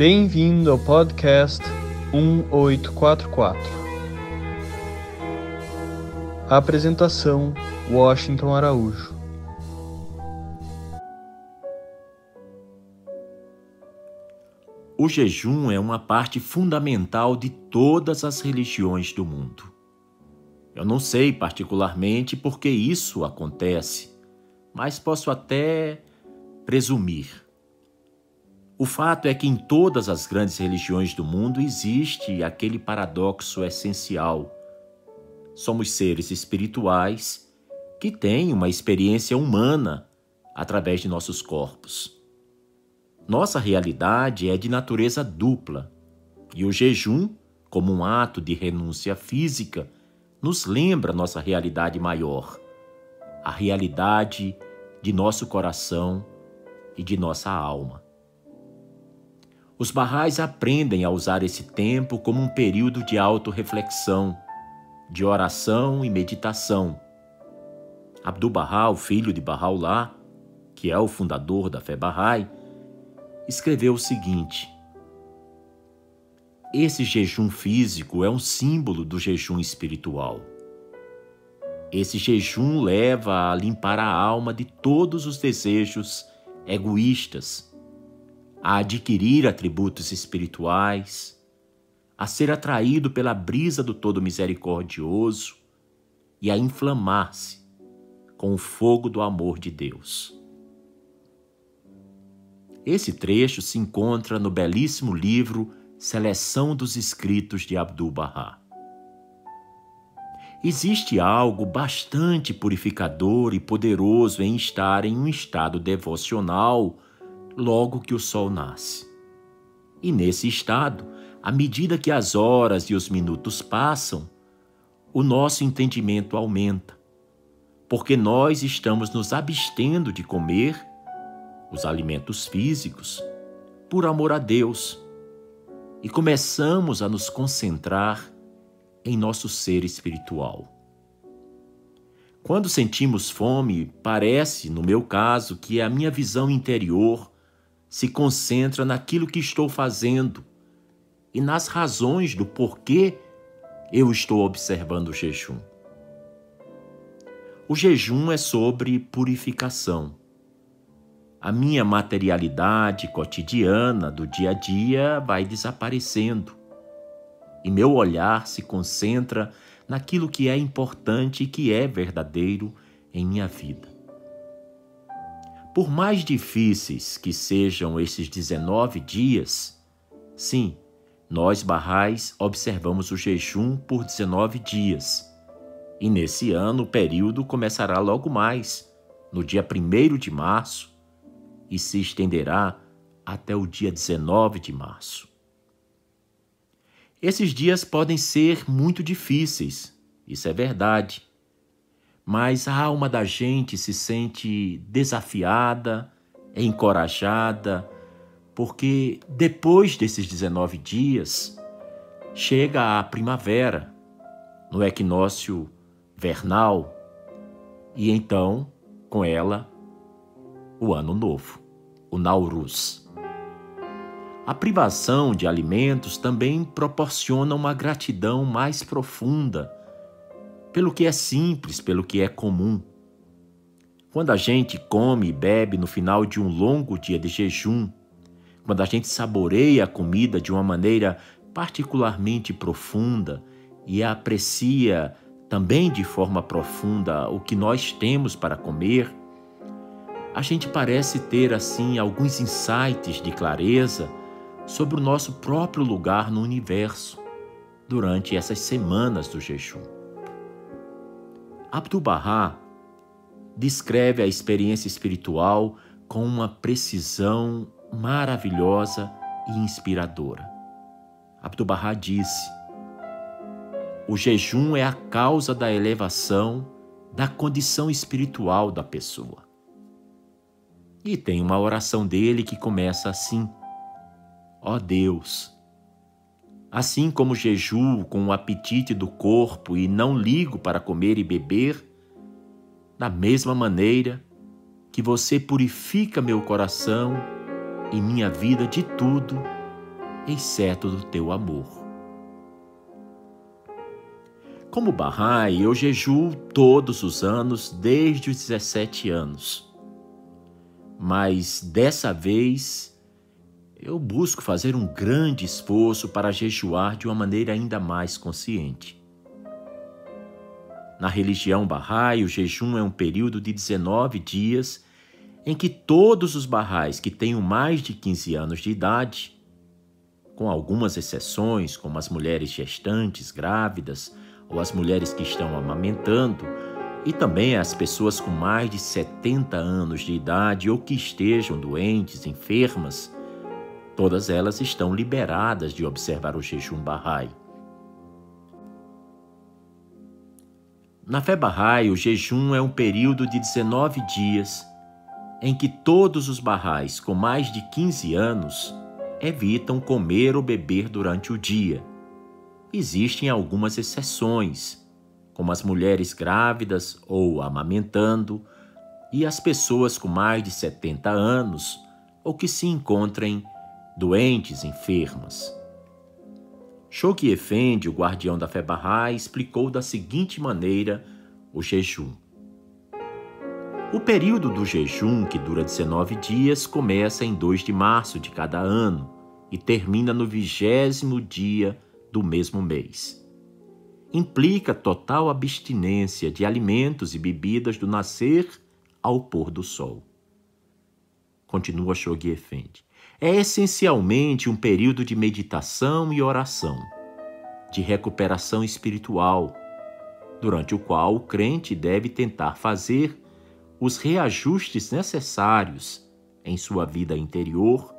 Bem-vindo ao podcast 1844. Apresentação: Washington Araújo. O jejum é uma parte fundamental de todas as religiões do mundo. Eu não sei particularmente por que isso acontece, mas posso até presumir. O fato é que em todas as grandes religiões do mundo existe aquele paradoxo essencial. Somos seres espirituais que têm uma experiência humana através de nossos corpos. Nossa realidade é de natureza dupla, e o jejum, como um ato de renúncia física, nos lembra nossa realidade maior, a realidade de nosso coração e de nossa alma. Os barrais aprendem a usar esse tempo como um período de autorreflexão, de oração e meditação. Abdu'l-Bahá, o filho de Bahá'u'lláh, que é o fundador da fé Bahá'í, escreveu o seguinte: Esse jejum físico é um símbolo do jejum espiritual. Esse jejum leva a limpar a alma de todos os desejos egoístas a adquirir atributos espirituais, a ser atraído pela brisa do Todo Misericordioso e a inflamar-se com o fogo do amor de Deus. Esse trecho se encontra no belíssimo livro Seleção dos Escritos de Abdu'l-Bahá. Existe algo bastante purificador e poderoso em estar em um estado devocional logo que o sol nasce. E nesse estado, à medida que as horas e os minutos passam, o nosso entendimento aumenta, porque nós estamos nos abstendo de comer os alimentos físicos por amor a Deus e começamos a nos concentrar em nosso ser espiritual. Quando sentimos fome, parece, no meu caso, que a minha visão interior se concentra naquilo que estou fazendo e nas razões do porquê eu estou observando o jejum. O jejum é sobre purificação. A minha materialidade cotidiana do dia a dia vai desaparecendo e meu olhar se concentra naquilo que é importante e que é verdadeiro em minha vida. Por mais difíceis que sejam esses 19 dias, sim, nós barrais observamos o jejum por 19 dias. E nesse ano o período começará logo mais, no dia 1 de março, e se estenderá até o dia 19 de março. Esses dias podem ser muito difíceis, isso é verdade mas a alma da gente se sente desafiada, encorajada, porque depois desses 19 dias chega a primavera, no equinócio vernal, e então, com ela, o ano novo, o Nauruz. A privação de alimentos também proporciona uma gratidão mais profunda pelo que é simples, pelo que é comum. Quando a gente come e bebe no final de um longo dia de jejum, quando a gente saboreia a comida de uma maneira particularmente profunda e aprecia também de forma profunda o que nós temos para comer, a gente parece ter assim alguns insights de clareza sobre o nosso próprio lugar no universo durante essas semanas do jejum. Abdu'l-Bahá descreve a experiência espiritual com uma precisão maravilhosa e inspiradora. Abdu'l-Bahá disse: O jejum é a causa da elevação da condição espiritual da pessoa. E tem uma oração dele que começa assim: Ó oh Deus, Assim como jejuo com o apetite do corpo e não ligo para comer e beber, da mesma maneira que você purifica meu coração e minha vida de tudo exceto do teu amor. Como Bahá'í, eu jejuo todos os anos desde os 17 anos. Mas dessa vez eu busco fazer um grande esforço para jejuar de uma maneira ainda mais consciente. Na religião Bahá'í, o jejum é um período de 19 dias em que todos os Bahá'ís que tenham mais de 15 anos de idade, com algumas exceções, como as mulheres gestantes, grávidas ou as mulheres que estão amamentando, e também as pessoas com mais de 70 anos de idade ou que estejam doentes, enfermas, todas elas estão liberadas de observar o jejum Bahá'í. Na fé Bahá'í, o jejum é um período de 19 dias em que todos os Bahá'ís com mais de 15 anos evitam comer ou beber durante o dia. Existem algumas exceções, como as mulheres grávidas ou amamentando e as pessoas com mais de 70 anos ou que se encontrem doentes, enfermas. Shoghi Effendi, o guardião da fé Bahá'í, explicou da seguinte maneira o jejum. O período do jejum, que dura 19 dias, começa em 2 de março de cada ano e termina no vigésimo dia do mesmo mês. Implica total abstinência de alimentos e bebidas do nascer ao pôr do sol. Continua Shoghi Effendi é essencialmente um período de meditação e oração, de recuperação espiritual, durante o qual o crente deve tentar fazer os reajustes necessários em sua vida interior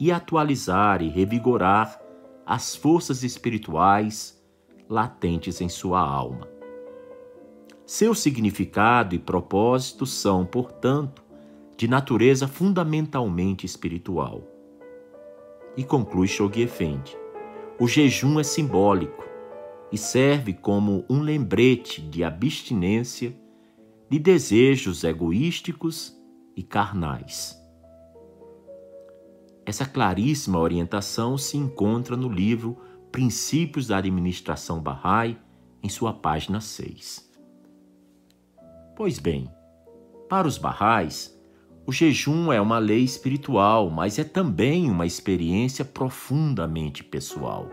e atualizar e revigorar as forças espirituais latentes em sua alma. Seu significado e propósito são, portanto, de natureza fundamentalmente espiritual. E conclui Shoghi Effendi, o jejum é simbólico e serve como um lembrete de abstinência de desejos egoísticos e carnais. Essa claríssima orientação se encontra no livro Princípios da Administração Bahá'í, em sua página 6. Pois bem, para os Bahá'ís, o jejum é uma lei espiritual, mas é também uma experiência profundamente pessoal.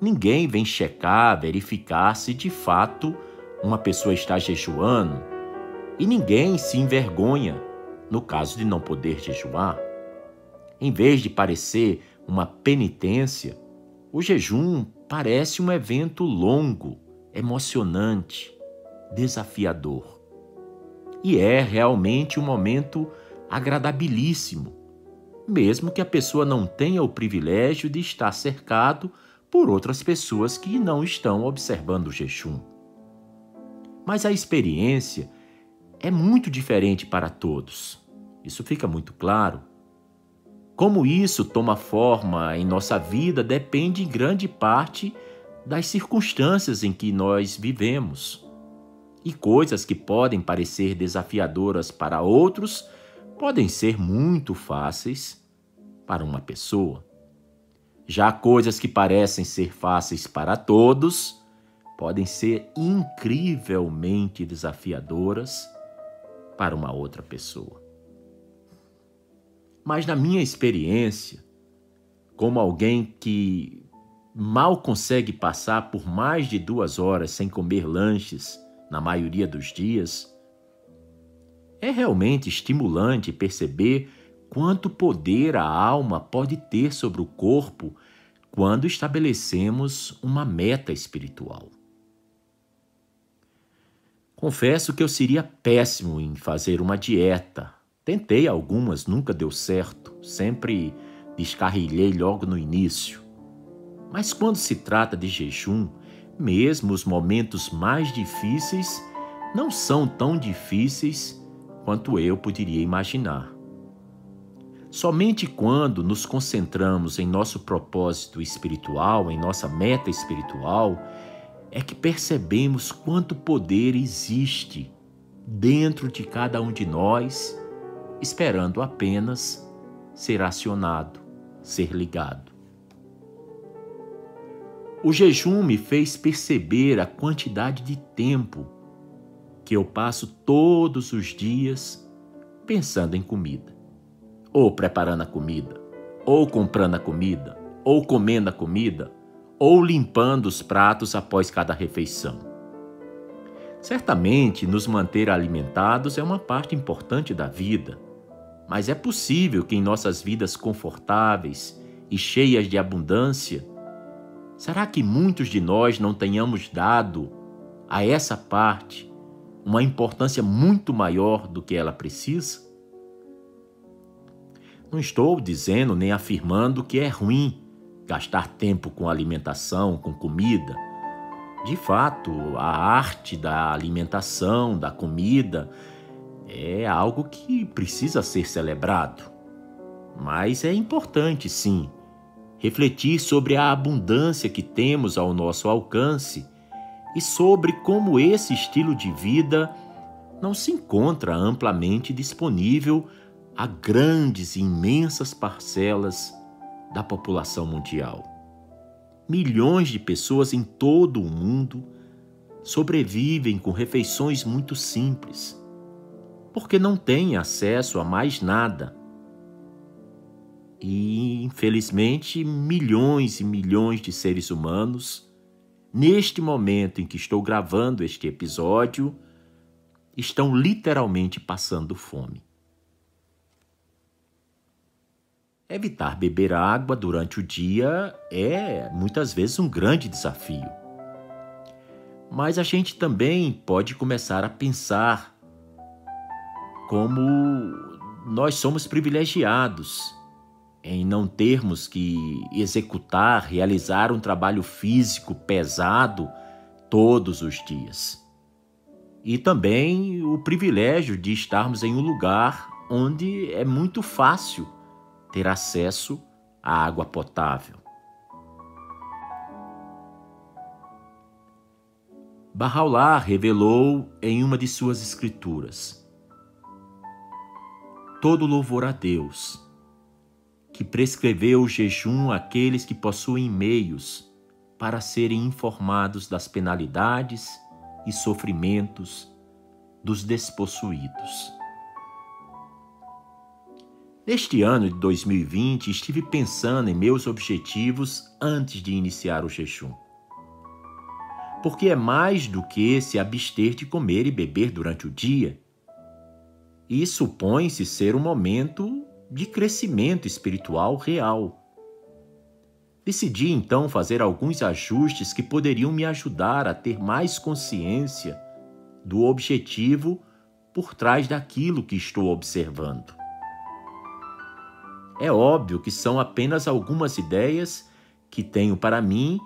Ninguém vem checar, verificar se de fato uma pessoa está jejuando e ninguém se envergonha no caso de não poder jejuar. Em vez de parecer uma penitência, o jejum parece um evento longo, emocionante, desafiador. E é realmente um momento agradabilíssimo, mesmo que a pessoa não tenha o privilégio de estar cercado por outras pessoas que não estão observando o jejum. Mas a experiência é muito diferente para todos. Isso fica muito claro. Como isso toma forma em nossa vida depende em grande parte das circunstâncias em que nós vivemos e coisas que podem parecer desafiadoras para outros podem ser muito fáceis para uma pessoa. Já coisas que parecem ser fáceis para todos podem ser incrivelmente desafiadoras para uma outra pessoa. Mas na minha experiência, como alguém que mal consegue passar por mais de duas horas sem comer lanches na maioria dos dias, é realmente estimulante perceber quanto poder a alma pode ter sobre o corpo quando estabelecemos uma meta espiritual. Confesso que eu seria péssimo em fazer uma dieta. Tentei algumas, nunca deu certo, sempre descarrilhei logo no início. Mas quando se trata de jejum, mesmo os momentos mais difíceis não são tão difíceis quanto eu poderia imaginar. Somente quando nos concentramos em nosso propósito espiritual, em nossa meta espiritual, é que percebemos quanto poder existe dentro de cada um de nós, esperando apenas ser acionado, ser ligado. O jejum me fez perceber a quantidade de tempo que eu passo todos os dias pensando em comida, ou preparando a comida, ou comprando a comida, ou comendo a comida, ou limpando os pratos após cada refeição. Certamente, nos manter alimentados é uma parte importante da vida, mas é possível que em nossas vidas confortáveis e cheias de abundância, será que muitos de nós não tenhamos dado a essa parte uma importância muito maior do que ela precisa? Não estou dizendo nem afirmando que é ruim gastar tempo com alimentação, com comida. De fato, a arte da alimentação, da comida, é algo que precisa ser celebrado. Mas é importante, sim, refletir sobre a abundância que temos ao nosso alcance e sobre como esse estilo de vida não se encontra amplamente disponível a grandes e imensas parcelas da população mundial. Milhões de pessoas em todo o mundo sobrevivem com refeições muito simples, porque não têm acesso a mais nada. E, infelizmente, milhões e milhões de seres humanos neste momento em que estou gravando este episódio, estão literalmente passando fome. Evitar beber água durante o dia é muitas vezes um grande desafio. Mas a gente também pode começar a pensar como nós somos privilegiados em não termos que executar, realizar um trabalho físico pesado todos os dias. E também o privilégio de estarmos em um lugar onde é muito fácil ter acesso à água potável. Bahá'u'lláh revelou em uma de suas escrituras: Todo louvor a Deus que prescreveu o jejum àqueles que possuem meios para serem informados das penalidades e sofrimentos dos despossuídos. Neste ano de 2020, estive pensando em meus objetivos antes de iniciar o jejum. Porque é mais do que se abster de comer e beber durante o dia. E supõe-se ser um momento de crescimento espiritual real. Decidi então fazer alguns ajustes que poderiam me ajudar a ter mais consciência do objetivo por trás daquilo que estou observando. É óbvio que são apenas algumas ideias que tenho para mim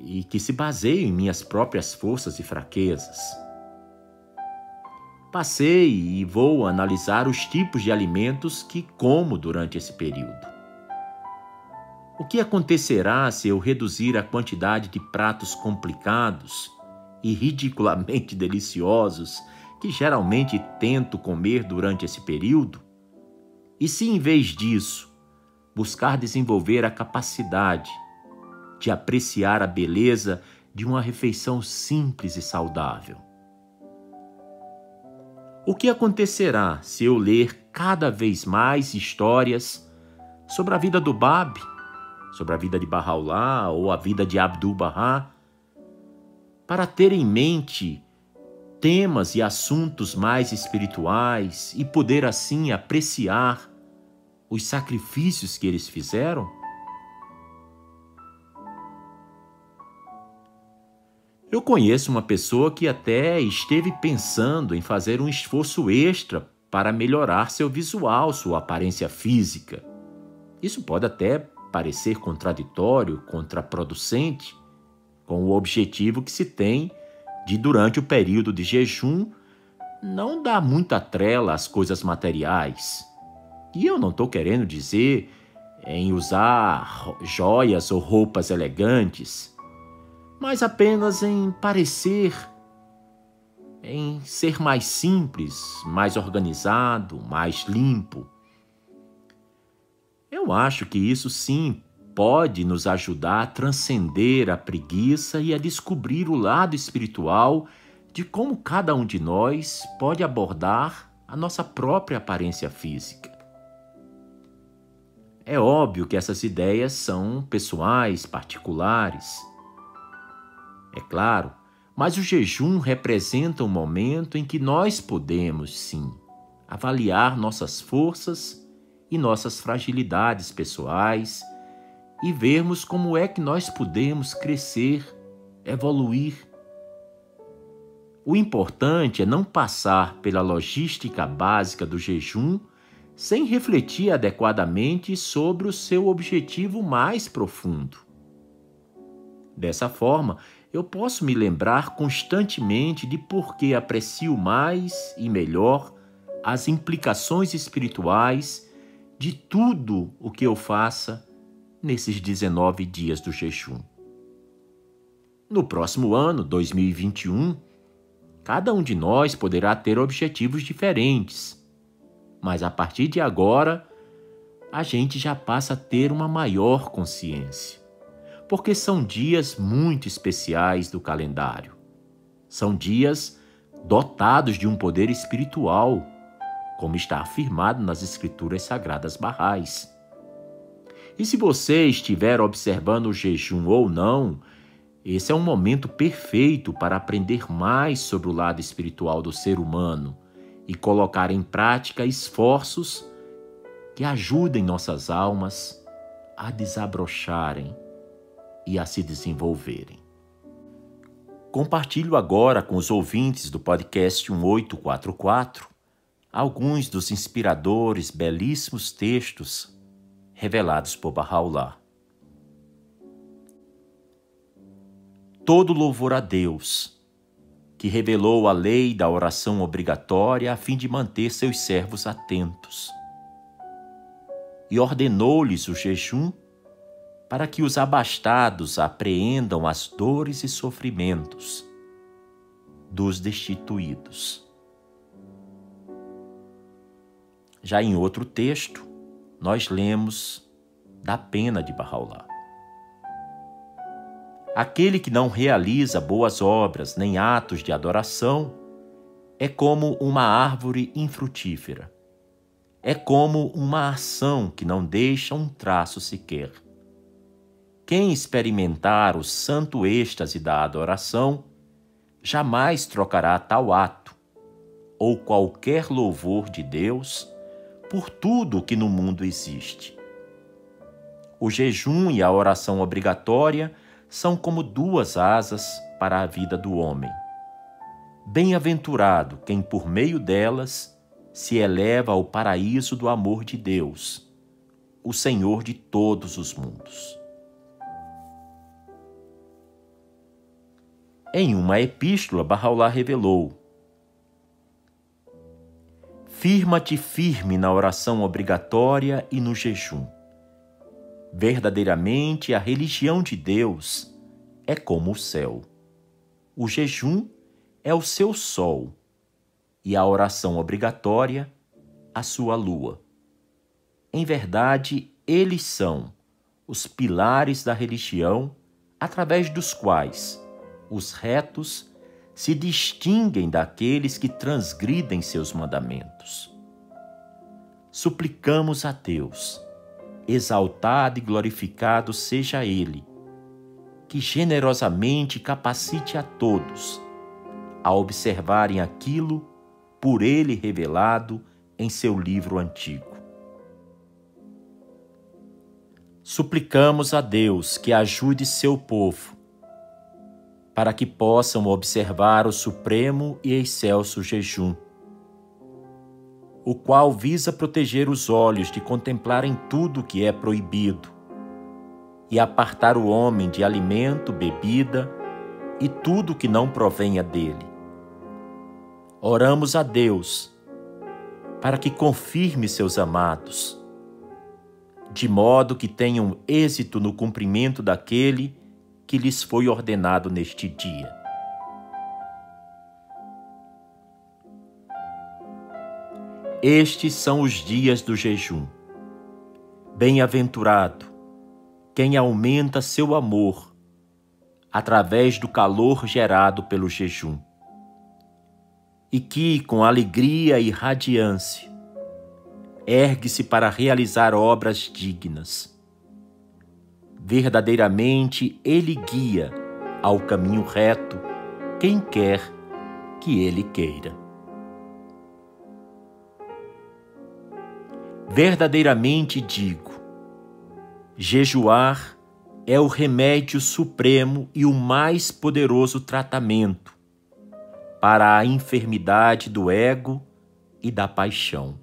e que se baseiam em minhas próprias forças e fraquezas. Passei e vou analisar os tipos de alimentos que como durante esse período. O que acontecerá se eu reduzir a quantidade de pratos complicados e ridiculamente deliciosos que geralmente tento comer durante esse período? E se, em vez disso, buscar desenvolver a capacidade de apreciar a beleza de uma refeição simples e saudável? O que acontecerá se eu ler cada vez mais histórias sobre a vida do Bab, sobre a vida de Bahá'u'lláh ou a vida de Abdu'l-Bahá, para ter em mente temas e assuntos mais espirituais e poder assim apreciar os sacrifícios que eles fizeram? Eu conheço uma pessoa que até esteve pensando em fazer um esforço extra para melhorar seu visual, sua aparência física. Isso pode até parecer contraditório, contraproducente, com o objetivo que se tem de, durante o período de jejum, não dar muita trela às coisas materiais. E eu não estou querendo dizer em usar joias ou roupas elegantes mas apenas em parecer, em ser mais simples, mais organizado, mais limpo. Eu acho que isso sim pode nos ajudar a transcender a preguiça e a descobrir o lado espiritual de como cada um de nós pode abordar a nossa própria aparência física. É óbvio que essas ideias são pessoais, particulares. É claro, mas o jejum representa um momento em que nós podemos, sim, avaliar nossas forças e nossas fragilidades pessoais e vermos como é que nós podemos crescer, evoluir. O importante é não passar pela logística básica do jejum sem refletir adequadamente sobre o seu objetivo mais profundo. Dessa forma, eu posso me lembrar constantemente de por que aprecio mais e melhor as implicações espirituais de tudo o que eu faça nesses 19 dias do jejum. No próximo ano, 2021, cada um de nós poderá ter objetivos diferentes, mas a partir de agora, a gente já passa a ter uma maior consciência porque são dias muito especiais do calendário. São dias dotados de um poder espiritual, como está afirmado nas Escrituras Sagradas Barrais. E se você estiver observando o jejum ou não, esse é um momento perfeito para aprender mais sobre o lado espiritual do ser humano e colocar em prática esforços que ajudem nossas almas a desabrocharem e a se desenvolverem. Compartilho agora com os ouvintes do podcast 1844 alguns dos inspiradores, belíssimos textos revelados por Bahá'u'lláh. Todo louvor a Deus, que revelou a lei da oração obrigatória a fim de manter seus servos atentos, e ordenou-lhes o jejum para que os abastados apreendam as dores e sofrimentos dos destituídos. Já em outro texto, nós lemos da pena de Bahá'u'lláh. Aquele que não realiza boas obras nem atos de adoração é como uma árvore infrutífera. É como uma ação que não deixa um traço sequer. Quem experimentar o santo êxtase da adoração jamais trocará tal ato ou qualquer louvor de Deus por tudo que no mundo existe. O jejum e a oração obrigatória são como duas asas para a vida do homem. Bem-aventurado quem, por meio delas, se eleva ao paraíso do amor de Deus, o Senhor de todos os mundos. Em uma epístola, Bahá'u'lláh revelou: Firma-te firme na oração obrigatória e no jejum. Verdadeiramente, a religião de Deus é como o céu. O jejum é o seu sol e a oração obrigatória a sua lua. Em verdade, eles são os pilares da religião através dos quais os retos se distinguem daqueles que transgridem seus mandamentos. Suplicamos a Deus, exaltado e glorificado seja Ele, que generosamente capacite a todos a observarem aquilo por Ele revelado em seu livro antigo. Suplicamos a Deus que ajude seu povo para que possam observar o supremo e excelso jejum, o qual visa proteger os olhos de contemplarem tudo que é proibido e apartar o homem de alimento, bebida e tudo que não provenha dele. Oramos a Deus para que confirme seus amados, de modo que tenham êxito no cumprimento daquele que lhes foi ordenado neste dia. Estes são os dias do jejum. Bem-aventurado quem aumenta seu amor através do calor gerado pelo jejum. E que, com alegria e radiância, ergue-se para realizar obras dignas. Verdadeiramente, Ele guia ao caminho reto quem quer que Ele queira. Verdadeiramente digo: jejuar é o remédio supremo e o mais poderoso tratamento para a enfermidade do ego e da paixão.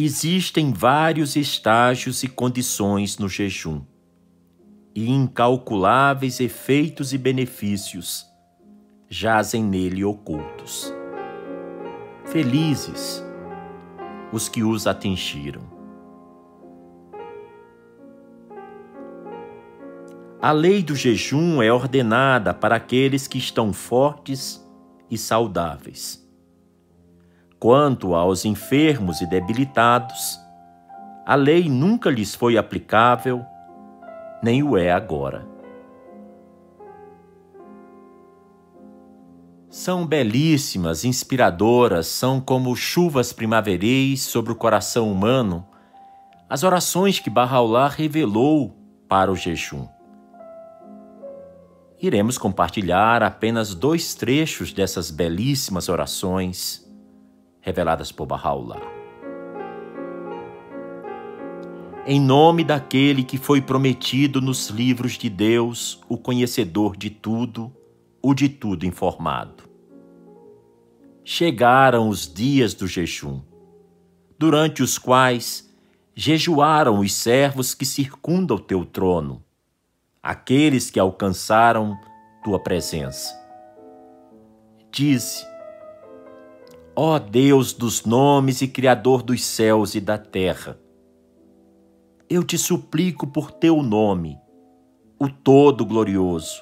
Existem vários estágios e condições no jejum, e incalculáveis efeitos e benefícios jazem nele ocultos. Felizes os que os atingiram. A lei do jejum é ordenada para aqueles que estão fortes e saudáveis. Quanto aos enfermos e debilitados, a lei nunca lhes foi aplicável, nem o é agora. São belíssimas, inspiradoras, são como chuvas primaveris sobre o coração humano, as orações que Bahá'u'lláh revelou para o jejum. Iremos compartilhar apenas dois trechos dessas belíssimas orações reveladas por Bahá'u'lláh. Em nome daquele que foi prometido nos livros de Deus, o conhecedor de tudo, o de tudo informado. Chegaram os dias do jejum, durante os quais jejuaram os servos que circundam o teu trono, aqueles que alcançaram tua presença. Dize, ó Deus dos nomes e Criador dos céus e da terra, eu te suplico por teu nome, o Todo-Glorioso,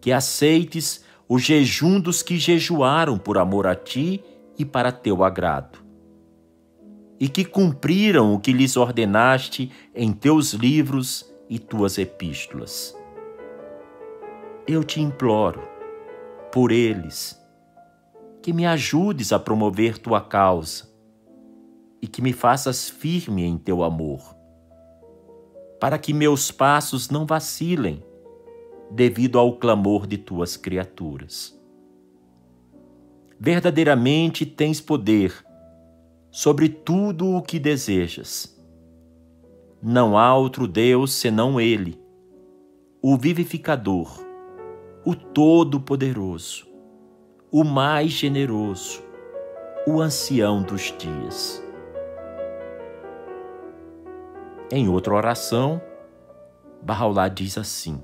que aceites o jejum dos que jejuaram por amor a ti e para teu agrado, e que cumpriram o que lhes ordenaste em teus livros e tuas epístolas. Eu te imploro, por eles, que me ajudes a promover tua causa e que me faças firme em teu amor, para que meus passos não vacilem devido ao clamor de tuas criaturas. Verdadeiramente tens poder sobre tudo o que desejas. Não há outro Deus senão Ele, o vivificador, o Todo-Poderoso, o mais generoso, o ancião dos dias. Em outra oração, Bahá'u'lláh diz assim: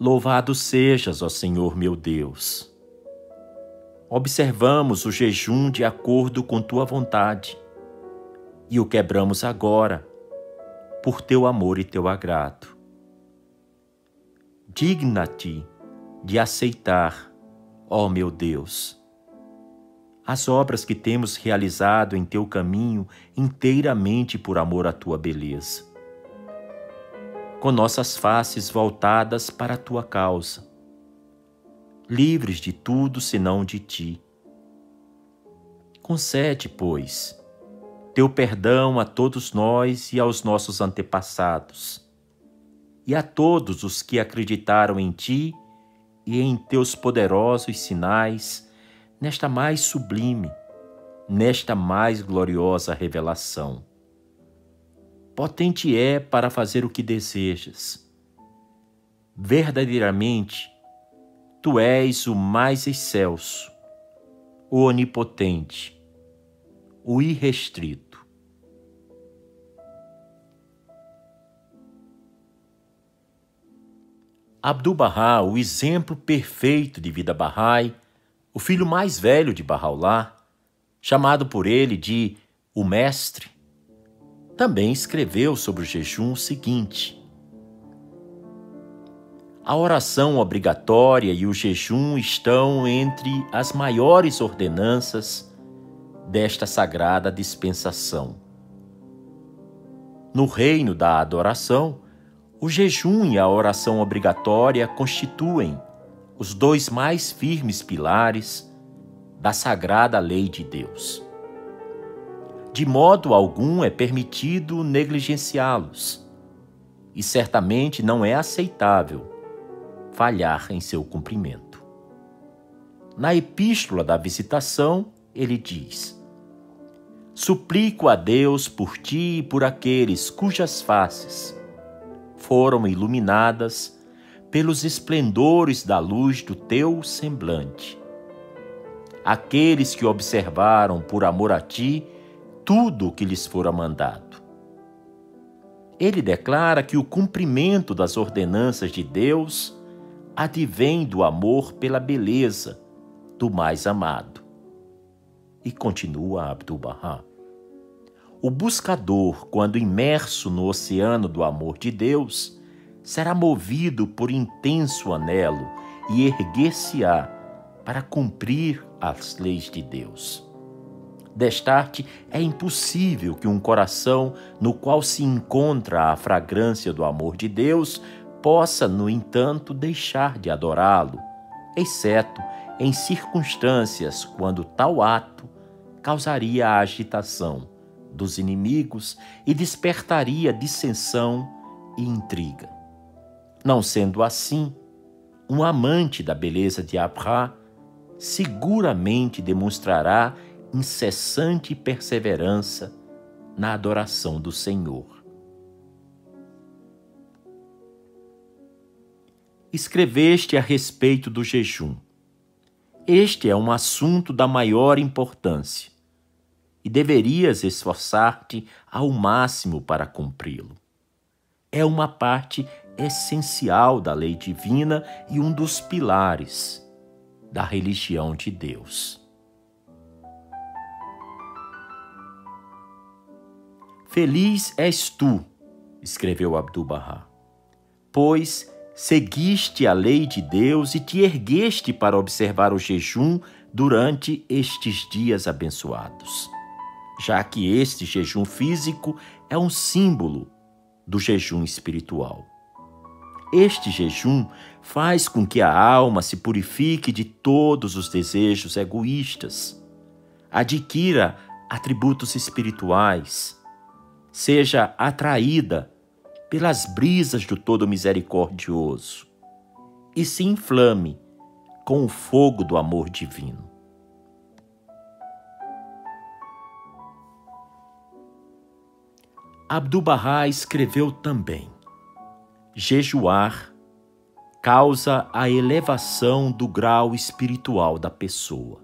Louvado sejas, ó Senhor meu Deus. Observamos o jejum de acordo com tua vontade e o quebramos agora, por teu amor e teu agrado. Digna-te de aceitar, ó meu Deus, as obras que temos realizado em teu caminho inteiramente por amor à tua beleza com nossas faces voltadas para a tua causa, livres de tudo senão de ti. Concede, pois, teu perdão a todos nós e aos nossos antepassados, e a todos os que acreditaram em ti e em teus poderosos sinais nesta mais sublime, nesta mais gloriosa revelação potente é para fazer o que desejas. Verdadeiramente, tu és o mais excelso, o onipotente, o irrestrito. Abdu'l-Bahá, o exemplo perfeito de vida Bahá'í, o filho mais velho de Bahá'u'lláh, chamado por ele de o Mestre, também escreveu sobre o jejum o seguinte: A oração obrigatória e o jejum estão entre as maiores ordenanças desta sagrada dispensação. No reino da adoração, o jejum e a oração obrigatória constituem os dois mais firmes pilares da sagrada lei de Deus. De modo algum é permitido negligenciá-los, e certamente não é aceitável falhar em seu cumprimento. Na Epístola da Visitação, ele diz: Suplico a Deus por ti e por aqueles cujas faces foram iluminadas pelos esplendores da luz do teu semblante. Aqueles que observaram por amor a ti tudo o que lhes fora mandado. Ele declara que o cumprimento das ordenanças de Deus advém do amor pela beleza do mais amado. E continua Abdu'l-Bahá. O buscador, quando imerso no oceano do amor de Deus, será movido por intenso anelo e erguer-se-á para cumprir as leis de Deus. Destarte, é impossível que um coração no qual se encontra a fragrância do amor de Deus possa, no entanto, deixar de adorá-lo, exceto em circunstâncias quando tal ato causaria agitação dos inimigos e despertaria dissensão e intriga. Não sendo assim, um amante da beleza de Abra seguramente demonstrará incessante perseverança na adoração do Senhor. Escreveste a respeito do jejum. Este é um assunto da maior importância e deverias esforçar-te ao máximo para cumpri-lo. É uma parte essencial da lei divina e um dos pilares da religião de Deus. Feliz és tu, escreveu Abdu'l-Bahá, pois seguiste a lei de Deus e te ergueste para observar o jejum durante estes dias abençoados, já que este jejum físico é um símbolo do jejum espiritual. Este jejum faz com que a alma se purifique de todos os desejos egoístas, adquira atributos espirituais, seja atraída pelas brisas do Todo Misericordioso e se inflame com o fogo do amor divino. Abdu'l-Bahá escreveu também: jejuar causa a elevação do grau espiritual da pessoa.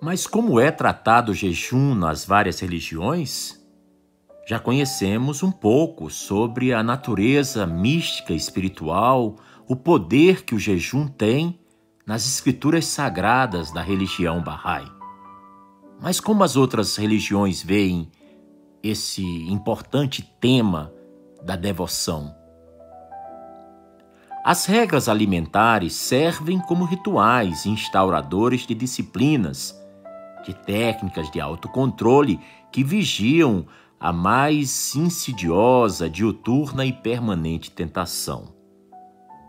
Mas como é tratado o jejum nas várias religiões? Já conhecemos um pouco sobre a natureza mística espiritual, o poder que o jejum tem nas escrituras sagradas da religião Bahá'í. Mas como as outras religiões veem esse importante tema da devoção? As regras alimentares servem como rituais instauradores de disciplinas, de técnicas de autocontrole que vigiam a mais insidiosa, diuturna e permanente tentação.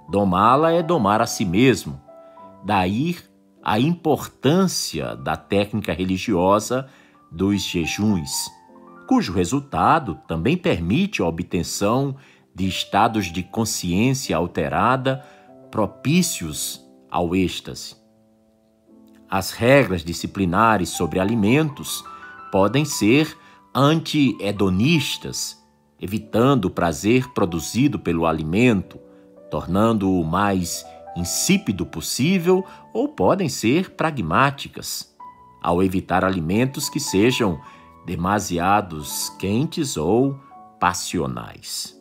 Domá-la é domar a si mesmo, daí a importância da técnica religiosa dos jejuns, cujo resultado também permite a obtenção de estados de consciência alterada propícios ao êxtase. As regras disciplinares sobre alimentos podem ser anti-hedonistas, evitando o prazer produzido pelo alimento, tornando-o mais insípido possível ou podem ser pragmáticas, ao evitar alimentos que sejam demasiados quentes ou passionais.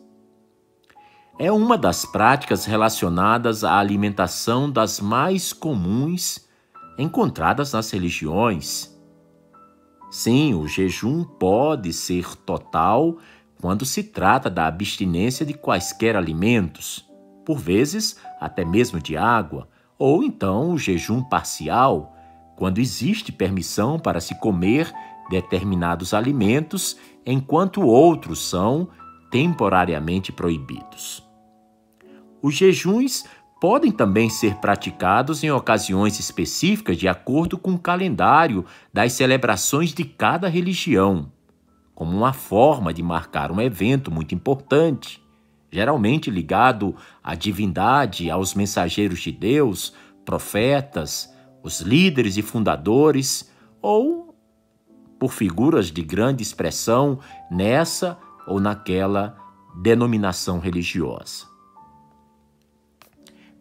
É uma das práticas relacionadas à alimentação das mais comuns encontradas nas religiões. Sim, o jejum pode ser total quando se trata da abstinência de quaisquer alimentos por vezes até mesmo de água ou então o jejum parcial, quando existe permissão para se comer determinados alimentos enquanto outros são temporariamente proibidos. Os jejuns podem também ser praticados em ocasiões específicas de acordo com o calendário das celebrações de cada religião, como uma forma de marcar um evento muito importante, geralmente ligado à divindade, aos mensageiros de Deus, profetas, os líderes e fundadores, ou por figuras de grande expressão nessa ou naquela denominação religiosa.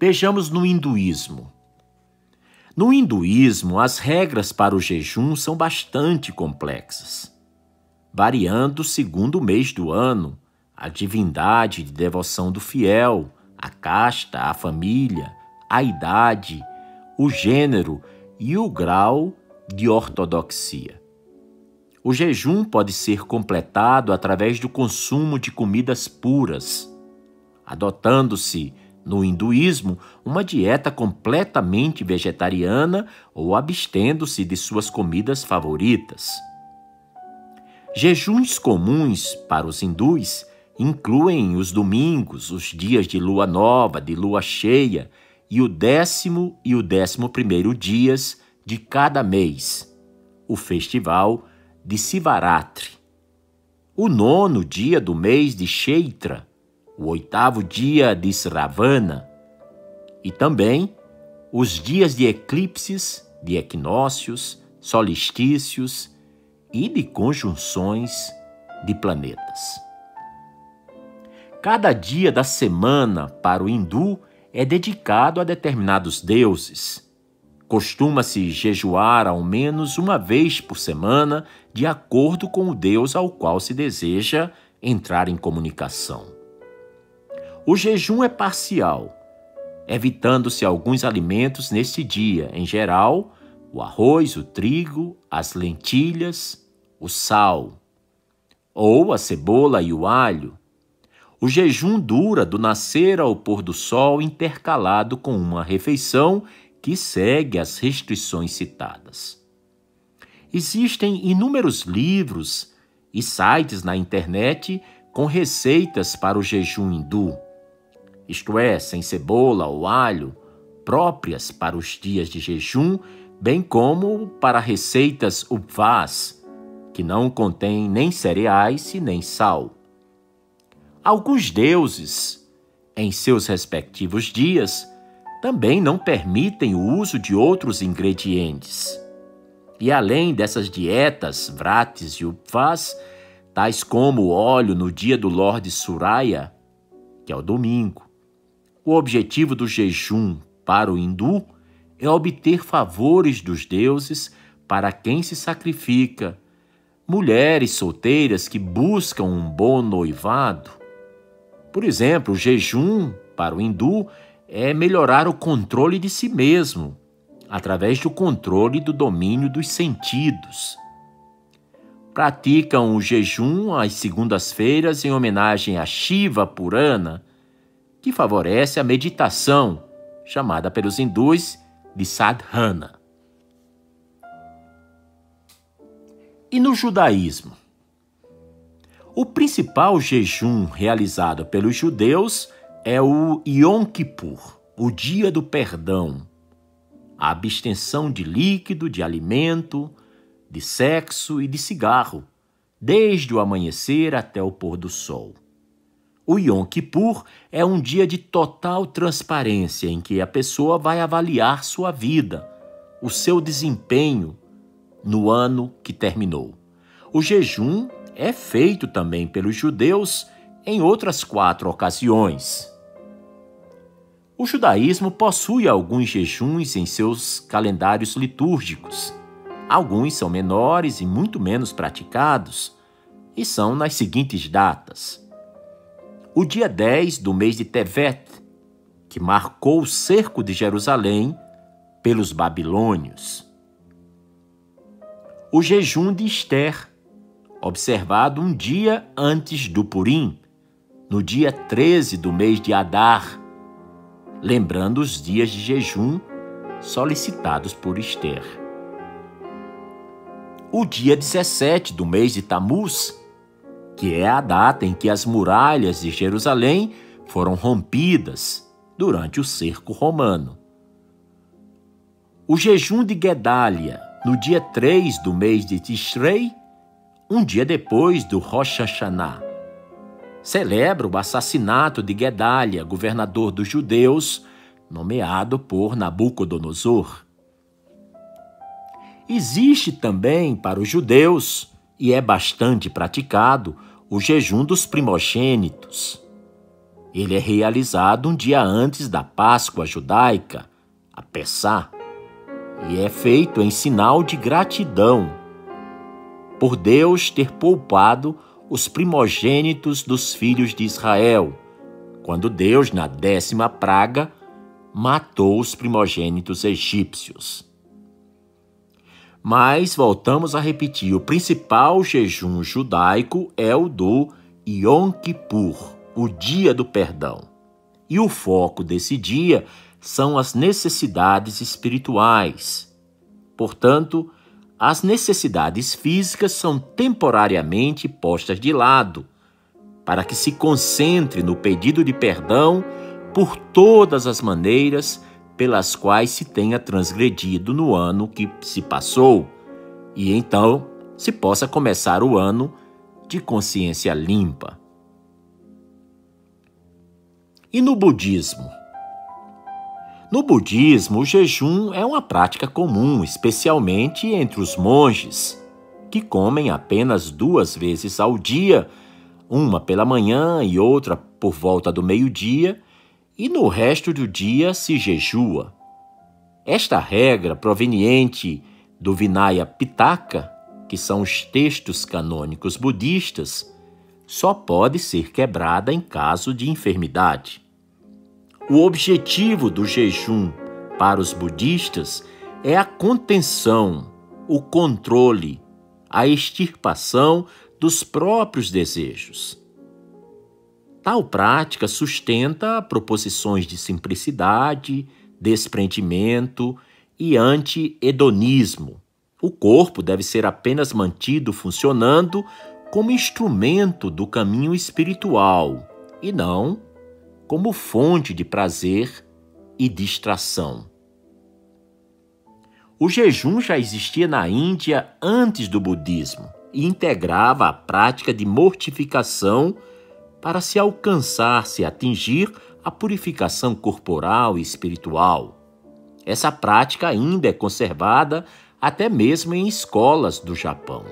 Vejamos no hinduísmo. No hinduísmo, as regras para o jejum são bastante complexas, variando segundo o mês do ano, a divindade de devoção do fiel, a casta, a família, a idade, o gênero e o grau de ortodoxia. O jejum pode ser completado através do consumo de comidas puras, adotando-se no hinduísmo, uma dieta completamente vegetariana ou abstendo-se de suas comidas favoritas. Jejuns comuns para os hindus incluem os domingos, os dias de lua nova, de lua cheia e o décimo e o décimo primeiro dias de cada mês, o festival de Sivaratri. O nono dia do mês de Cheitra, o oitavo dia de Sravana, e também os dias de eclipses, de equinócios, solstícios e de conjunções de planetas. Cada dia da semana para o hindu é dedicado a determinados deuses. Costuma-se jejuar ao menos uma vez por semana, de acordo com o deus ao qual se deseja entrar em comunicação. O jejum é parcial, evitando-se alguns alimentos neste dia, em geral, o arroz, o trigo, as lentilhas, o sal, ou a cebola e o alho. O jejum dura do nascer ao pôr do sol, intercalado com uma refeição que segue as restrições citadas. Existem inúmeros livros e sites na internet com receitas para o jejum hindu isto é, sem cebola ou alho, próprias para os dias de jejum, bem como para receitas upvas, que não contêm nem cereais e nem sal. Alguns deuses, em seus respectivos dias, também não permitem o uso de outros ingredientes. E além dessas dietas, vrates e upvas, tais como o óleo no dia do Lorde Suraya, que é o domingo, o objetivo do jejum para o hindu é obter favores dos deuses para quem se sacrifica, mulheres solteiras que buscam um bom noivado. Por exemplo, o jejum para o hindu é melhorar o controle de si mesmo, através do controle do domínio dos sentidos. Praticam o jejum às segundas-feiras em homenagem a Shiva Purana, que favorece a meditação, chamada pelos hindus de sadhana. E no judaísmo? O principal jejum realizado pelos judeus é o Yom Kippur, o dia do perdão, a abstenção de líquido, de alimento, de sexo e de cigarro, desde o amanhecer até o pôr do sol. O Yom Kippur é um dia de total transparência em que a pessoa vai avaliar sua vida, o seu desempenho no ano que terminou. O jejum é feito também pelos judeus em outras quatro ocasiões. O judaísmo possui alguns jejuns em seus calendários litúrgicos. Alguns são menores e muito menos praticados, e são nas seguintes datas: o dia 10 do mês de Tevet, que marcou o cerco de Jerusalém pelos babilônios. O jejum de Esther, observado um dia antes do Purim, no dia 13 do mês de Adar, lembrando os dias de jejum solicitados por Esther. O dia 17 do mês de Tamuz, que é a data em que as muralhas de Jerusalém foram rompidas durante o cerco romano. O jejum de Guedália, no dia 3 do mês de Tishrei, um dia depois do Rosh Hashanah, celebra o assassinato de Guedália, governador dos judeus, nomeado por Nabucodonosor. Existe também para os judeus, e é bastante praticado, o jejum dos primogênitos. Ele é realizado um dia antes da Páscoa judaica, a Pessá, e é feito em sinal de gratidão por Deus ter poupado os primogênitos dos filhos de Israel, quando Deus, na décima praga, matou os primogênitos egípcios. Mas voltamos a repetir: o principal jejum judaico é o do Yom Kippur, o dia do perdão. E o foco desse dia são as necessidades espirituais. Portanto, as necessidades físicas são temporariamente postas de lado, para que se concentre no pedido de perdão por todas as maneiras pelas quais se tenha transgredido no ano que se passou, e então se possa começar o ano de consciência limpa. E no budismo? No budismo, o jejum é uma prática comum, especialmente entre os monges, que comem apenas duas vezes ao dia, uma pela manhã e outra por volta do meio-dia, e no resto do dia se jejua. Esta regra proveniente do Vinaya Pitaka, que são os textos canônicos budistas, só pode ser quebrada em caso de enfermidade. O objetivo do jejum para os budistas é a contenção, o controle, a extirpação dos próprios desejos. Tal prática sustenta proposições de simplicidade, desprendimento e anti-hedonismo. O corpo deve ser apenas mantido funcionando como instrumento do caminho espiritual e não como fonte de prazer e distração. O jejum já existia na Índia antes do budismo e integrava a prática de mortificação para se alcançar, se atingir a purificação corporal e espiritual. Essa prática ainda é conservada até mesmo em escolas do Japão.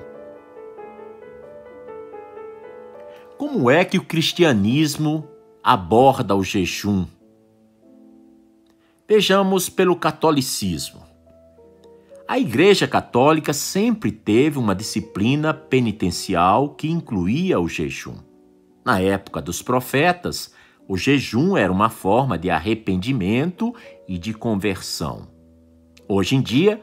Como é que o cristianismo aborda o jejum? Vejamos pelo catolicismo. A Igreja Católica sempre teve uma disciplina penitencial que incluía o jejum. Na época dos profetas, o jejum era uma forma de arrependimento e de conversão. Hoje em dia,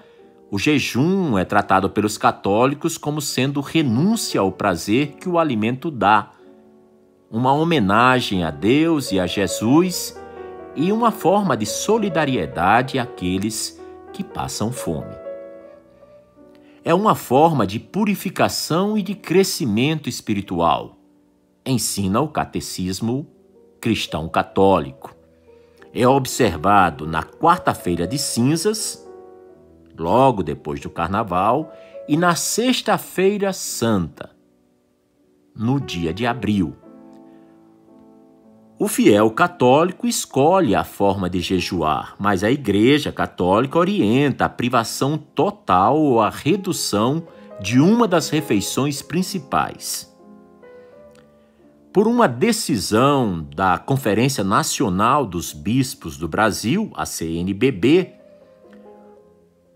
o jejum é tratado pelos católicos como sendo renúncia ao prazer que o alimento dá, uma homenagem a Deus e a Jesus e uma forma de solidariedade àqueles que passam fome. É uma forma de purificação e de crescimento espiritual ensina o catecismo cristão católico. É observado na quarta-feira de cinzas, logo depois do carnaval, e na sexta-feira santa, no dia de abril. O fiel católico escolhe a forma de jejuar, mas a Igreja Católica orienta a privação total ou a redução de uma das refeições principais por uma decisão da Conferência Nacional dos Bispos do Brasil, a CNBB,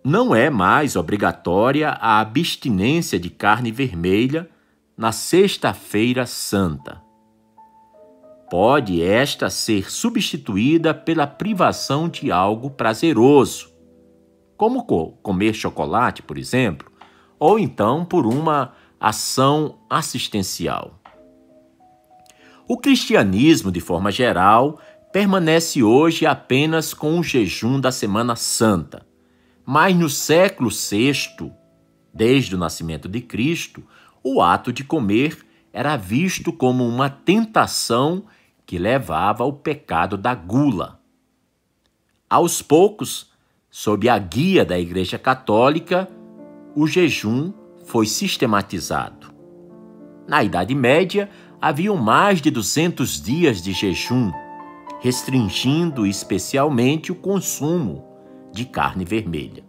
não é mais obrigatória a abstinência de carne vermelha na Sexta-feira Santa. Pode esta ser substituída pela privação de algo prazeroso, como comer chocolate, por exemplo, ou então por uma ação assistencial. O cristianismo, de forma geral, permanece hoje apenas com o jejum da Semana Santa. Mas no século VI, desde o nascimento de Cristo, o ato de comer era visto como uma tentação que levava ao pecado da gula. Aos poucos, sob a guia da Igreja Católica, o jejum foi sistematizado. Na Idade Média, haviam mais de 200 dias de jejum, restringindo especialmente o consumo de carne vermelha.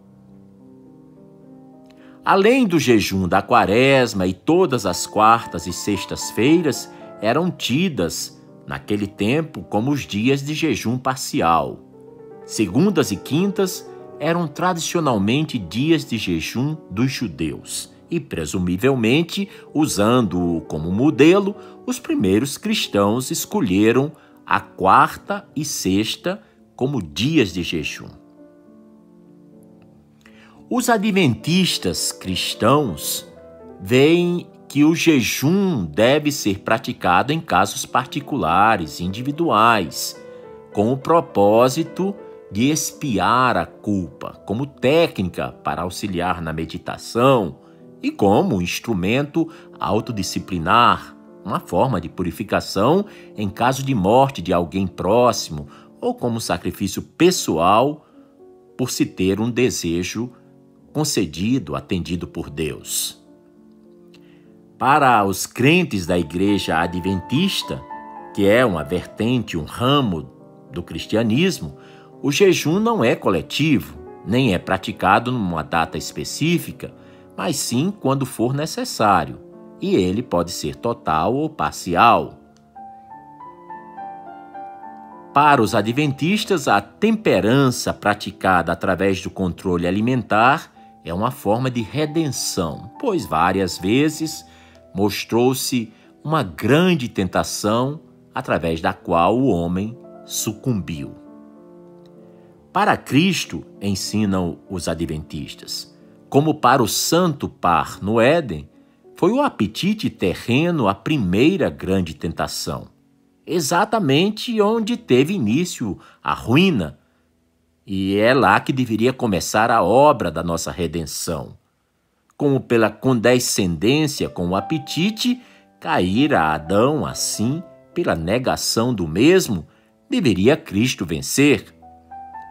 Além do jejum da quaresma e todas as quartas e sextas-feiras eram tidas, naquele tempo, como os dias de jejum parcial. Segundas e quintas eram tradicionalmente dias de jejum dos judeus e, presumivelmente, usando-o como modelo, os primeiros cristãos escolheram a quarta e sexta como dias de jejum. Os adventistas cristãos veem que o jejum deve ser praticado em casos particulares, individuais, com o propósito de espiar a culpa, como técnica para auxiliar na meditação e como instrumento autodisciplinar, uma forma de purificação em caso de morte de alguém próximo ou como sacrifício pessoal por se ter um desejo concedido, atendido por Deus. Para os crentes da Igreja Adventista, que é uma vertente, um ramo do cristianismo, o jejum não é coletivo, nem é praticado numa data específica, mas sim quando for necessário, e ele pode ser total ou parcial. Para os adventistas, a temperança praticada através do controle alimentar é uma forma de redenção, pois várias vezes mostrou-se uma grande tentação através da qual o homem sucumbiu. Para Cristo, ensinam os adventistas, como para o santo par no Éden, foi o apetite terreno a primeira grande tentação, exatamente onde teve início a ruína e é lá que deveria começar a obra da nossa redenção. Como pela condescendência com o apetite, cair a Adão assim, pela negação do mesmo, deveria Cristo vencer.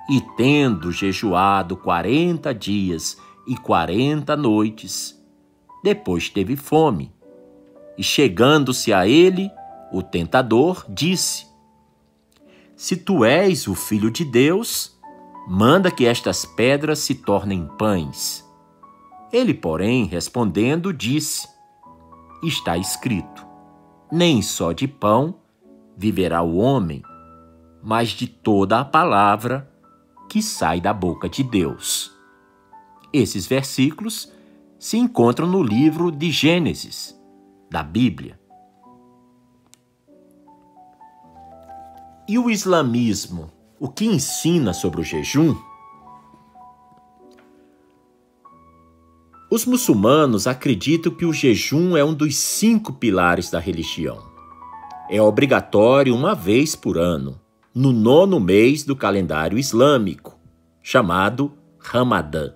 E tendo jejuado quarenta dias e quarenta noites, depois teve fome. E chegando-se a ele, o tentador disse: Se tu és o filho de Deus, manda que estas pedras se tornem pães. Ele, porém, respondendo, disse: Está escrito: Nem só de pão viverá o homem, mas de toda a palavra que sai da boca de Deus. Esses versículos se encontram no livro de Gênesis, da Bíblia. E o islamismo o que ensina sobre o jejum? Os muçulmanos acreditam que o jejum é um dos cinco pilares da religião. É obrigatório uma vez por ano, no nono mês do calendário islâmico, chamado Ramadã.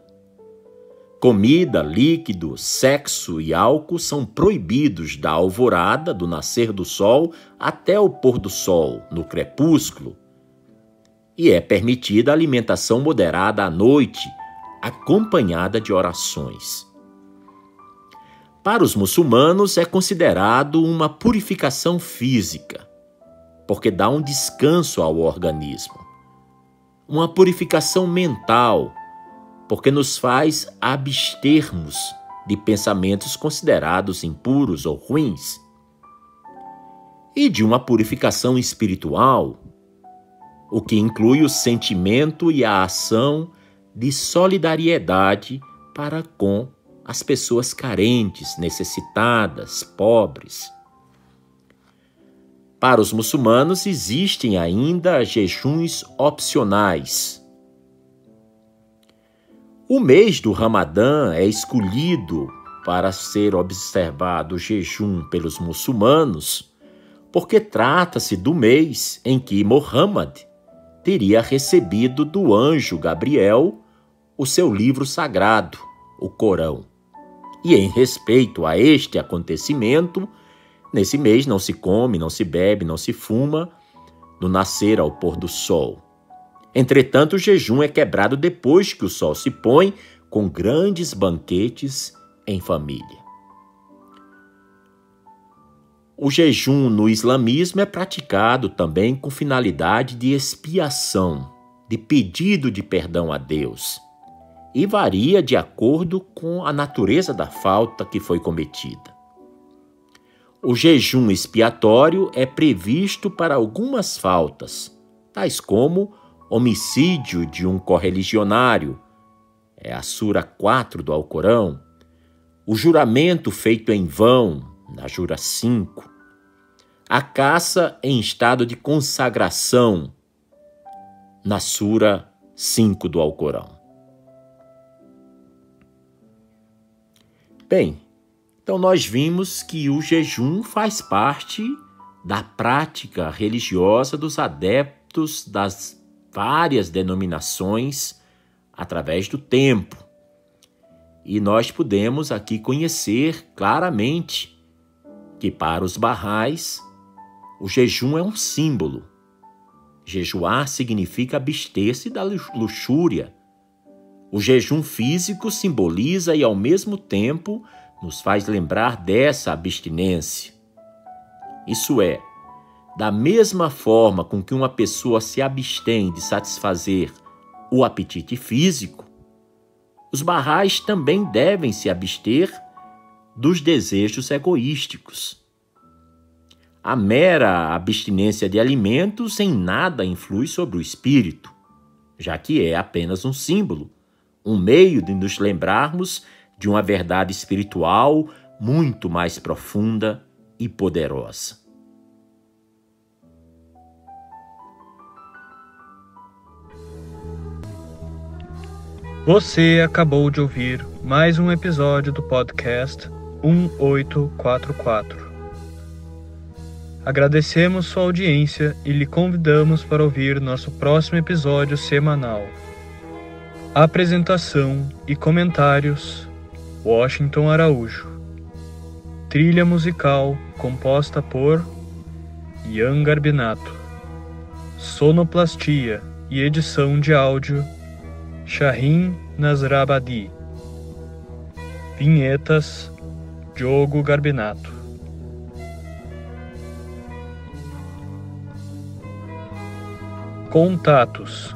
Comida, líquido, sexo e álcool são proibidos da alvorada, do nascer do sol, até o pôr do sol, no crepúsculo, e é permitida a alimentação moderada à noite, acompanhada de orações. Para os muçulmanos, é considerado uma purificação física, porque dá um descanso ao organismo. Uma purificação mental, porque nos faz abstermos de pensamentos considerados impuros ou ruins. E de uma purificação espiritual, o que inclui o sentimento e a ação de solidariedade para com as pessoas carentes, necessitadas, pobres. Para os muçulmanos existem ainda jejuns opcionais. O mês do Ramadã é escolhido para ser observado o jejum pelos muçulmanos porque trata-se do mês em que Muhammad teria recebido do anjo Gabriel o seu livro sagrado, o Corão. E em respeito a este acontecimento, nesse mês não se come, não se bebe, não se fuma, do nascer ao pôr do sol. Entretanto, o jejum é quebrado depois que o sol se põe, com grandes banquetes em família. O jejum no islamismo é praticado também com finalidade de expiação, de pedido de perdão a Deus, e varia de acordo com a natureza da falta que foi cometida. O jejum expiatório é previsto para algumas faltas, tais como homicídio de um correligionário, é a Sura 4 do Alcorão, o juramento feito em vão, na Jura 5. A caça em estado de consagração, na Sura 5 do Alcorão. Bem, então nós vimos que o jejum faz parte da prática religiosa dos adeptos das várias denominações através do tempo. E nós podemos aqui conhecer claramente que para os barrais o jejum é um símbolo. Jejuar significa abster-se da luxúria. O jejum físico simboliza e, ao mesmo tempo, nos faz lembrar dessa abstinência. Isso é, da mesma forma com que uma pessoa se abstém de satisfazer o apetite físico, os barrais também devem se abster dos desejos egoísticos. A mera abstinência de alimentos em nada influi sobre o espírito, já que é apenas um símbolo, um meio de nos lembrarmos de uma verdade espiritual muito mais profunda e poderosa. Você acabou de ouvir mais um episódio do podcast 1844. Agradecemos sua audiência e lhe convidamos para ouvir nosso próximo episódio semanal. Apresentação e comentários: Washington Araújo. Trilha musical composta por Ian Garbinato. Sonoplastia e edição de áudio Shahin Nasrabadi. Vinhetas Diogo Garbinato. Contatos